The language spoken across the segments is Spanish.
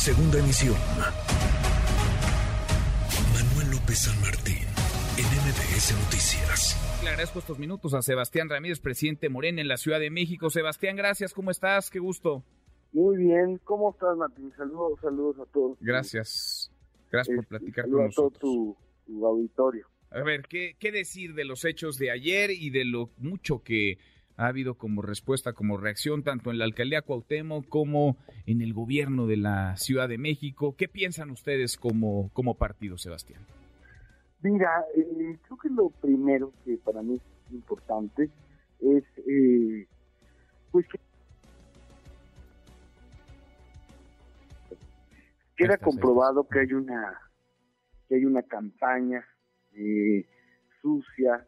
Segunda emisión. Manuel López San Martín, en MBS Noticias. Le agradezco estos minutos a Sebastián Ramírez, presidente Morena en la Ciudad de México. Sebastián, gracias, ¿cómo estás? Qué gusto. Muy bien, ¿cómo estás, Martín? Saludos, saludos a todos. Gracias. Gracias por Este, platicar con a todo nosotros. tu, tu auditorio. A ver, ¿qué, ¿qué decir de los hechos de ayer y de lo mucho que ha habido como respuesta, como reacción, tanto en la alcaldía Cuauhtémoc como en el gobierno de la Ciudad de México? ¿Qué piensan ustedes como, como partido, Sebastián? Mira, eh, creo que lo primero que para mí es importante es, eh, pues, que queda comprobado que hay una que hay una campaña eh, sucia,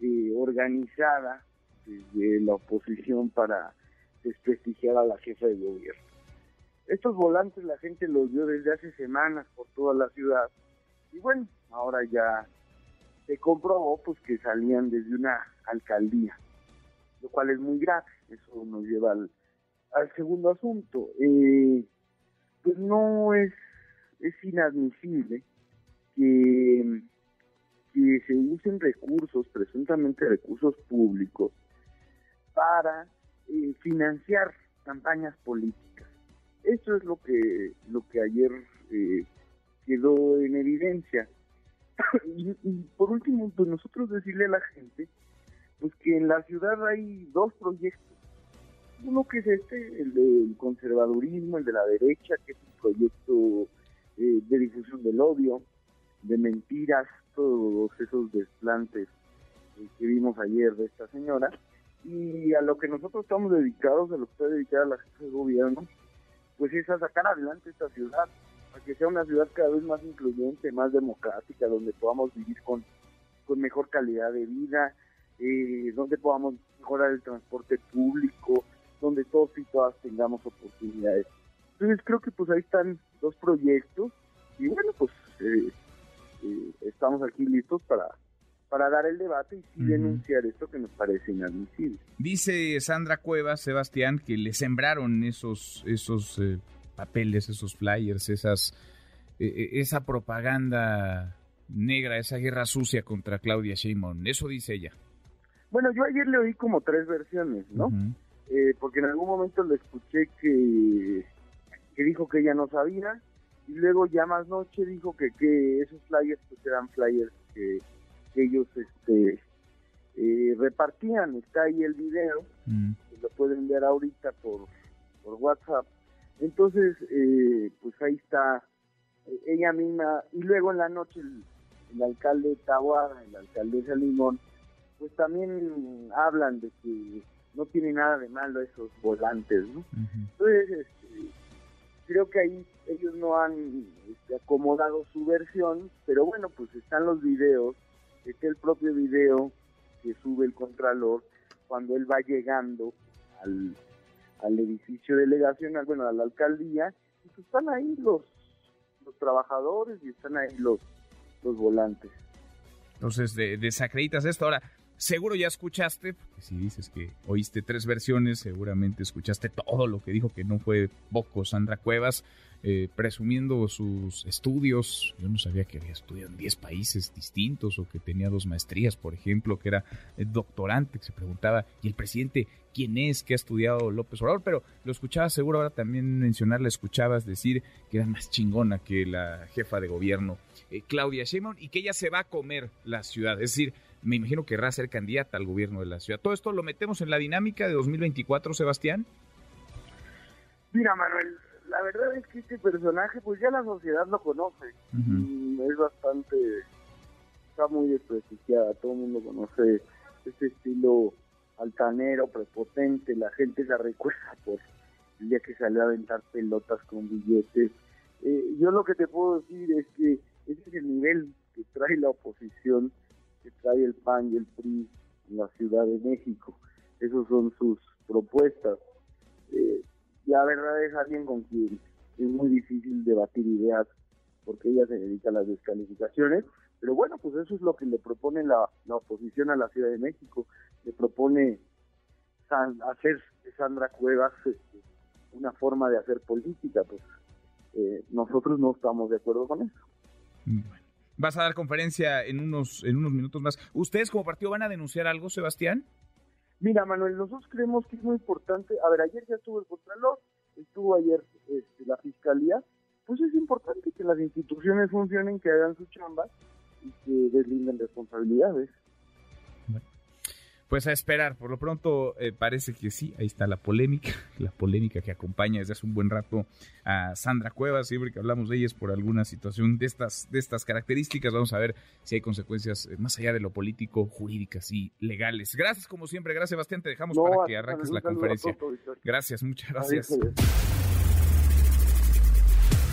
eh, organizada desde la oposición para desprestigiar a la jefa de gobierno. Estos volantes la gente los vio desde hace semanas por toda la ciudad y bueno, ahora ya se comprobó pues que salían desde una alcaldía, lo cual es muy grave. Eso nos lleva al, al segundo asunto. Eh, pues no es, es inadmisible que, que se usen recursos, presuntamente recursos públicos, para eh, financiar campañas políticas. Eso es lo que, lo que ayer eh, quedó en evidencia. y, por último, pues nosotros decirle a la gente pues que en la ciudad hay dos proyectos. Uno que es este, el del conservadurismo, el de la derecha, que es un proyecto eh, de difusión del odio, de mentiras, todos esos desplantes que vimos ayer de esta señora. Y a lo que nosotros estamos dedicados, a lo que está dedicada la jefa de gobierno, pues es a sacar adelante esta ciudad, a que sea una ciudad cada vez más incluyente, más democrática, donde podamos vivir con, con mejor calidad de vida, eh, donde podamos mejorar el transporte público, donde todos y todas tengamos oportunidades. Entonces creo que pues ahí están dos proyectos y bueno, pues eh, eh, estamos aquí listos para, para dar el debate y sí denunciar esto que nos parece inadmisible. Dice Sandra Cuevas, Sebastián, que le sembraron esos, esos eh, papeles, esos flyers, esas, eh, eh, esa propaganda negra, esa guerra sucia contra Claudia Sheinbaum. Eso dice ella. Bueno, yo ayer le oí como tres versiones, ¿no? Eh, porque en algún momento le escuché que, que dijo que ella no sabía y luego ya más noche dijo que, que esos flyers pues eran flyers que, que ellos este eh, repartían. Está ahí el video, Mm. lo pueden ver ahorita por, por WhatsApp. Entonces, eh, pues ahí está eh, ella misma. Y luego en la noche el, el alcalde Tahuada, el alcaldesa Limón, pues también hablan de que no tiene nada de malo esos volantes, ¿no? Entonces, este, creo que ahí ellos no han este, acomodado su versión, pero bueno, pues están los videos, está el propio video que sube el Contralor cuando él va llegando al, al edificio delegacional, bueno, a la alcaldía, y pues están ahí los, los trabajadores y están ahí los, los volantes. Entonces, de- desacreditas esto. Ahora, seguro ya escuchaste, porque si dices que oíste tres versiones, seguramente escuchaste todo lo que dijo, que no fue poco Sandra Cuevas, eh, presumiendo sus estudios. Yo no sabía que había estudiado en 10 países distintos o que tenía dos maestrías, por ejemplo, que era eh, doctorante, que se preguntaba, ¿y el presidente quién es? ¿Qué ha estudiado López Obrador? Pero lo escuchabas seguro ahora también mencionar, la escuchabas decir que era más chingona que la jefa de gobierno, eh, Claudia Sheinbaum, y que ella se va a comer la ciudad. Es decir, me imagino que querrá ser candidata al gobierno de la ciudad. Todo esto lo metemos en la dinámica de 2024, Sebastián. Mira, Manuel, la verdad es que este personaje, pues ya la sociedad lo conoce. Mm, es bastante, está muy desprestigiada, todo el mundo conoce este estilo altanero, prepotente, la gente la recuerda por el día que salió a aventar pelotas con billetes. Eh, yo lo que te puedo decir es que ese es el nivel que trae la oposición, trae el PAN y el PRI en la Ciudad de México. Esas son sus propuestas. Eh, la verdad es alguien con quien es muy difícil debatir ideas porque ella se dedica a las descalificaciones, pero bueno, pues eso es lo que le propone la, oposición a la Ciudad de México, le propone san- hacer de Sandra Cuevas este, una forma de hacer política, pues eh, nosotros no estamos de acuerdo con eso. Bueno. Vas a dar conferencia en unos, en unos minutos más. ¿Ustedes como partido van a denunciar algo, Sebastián? Mira, Manuel, nosotros creemos que es muy importante. A ver, ayer ya estuvo el Contralor, estuvo ayer este, la Fiscalía. Pues es importante que las instituciones funcionen, que hagan su chamba y que deslinden responsabilidades. Pues a esperar, por lo pronto eh, parece que sí, ahí está la polémica, la polémica que acompaña desde hace un buen rato a Sandra Cuevas, siempre que hablamos de ella es por alguna situación de estas, de estas características, vamos a ver si hay consecuencias eh, más allá de lo político, jurídicas y legales. Gracias como siempre, gracias Sebastián, te dejamos para que arranques la conferencia. gracias, muchas gracias.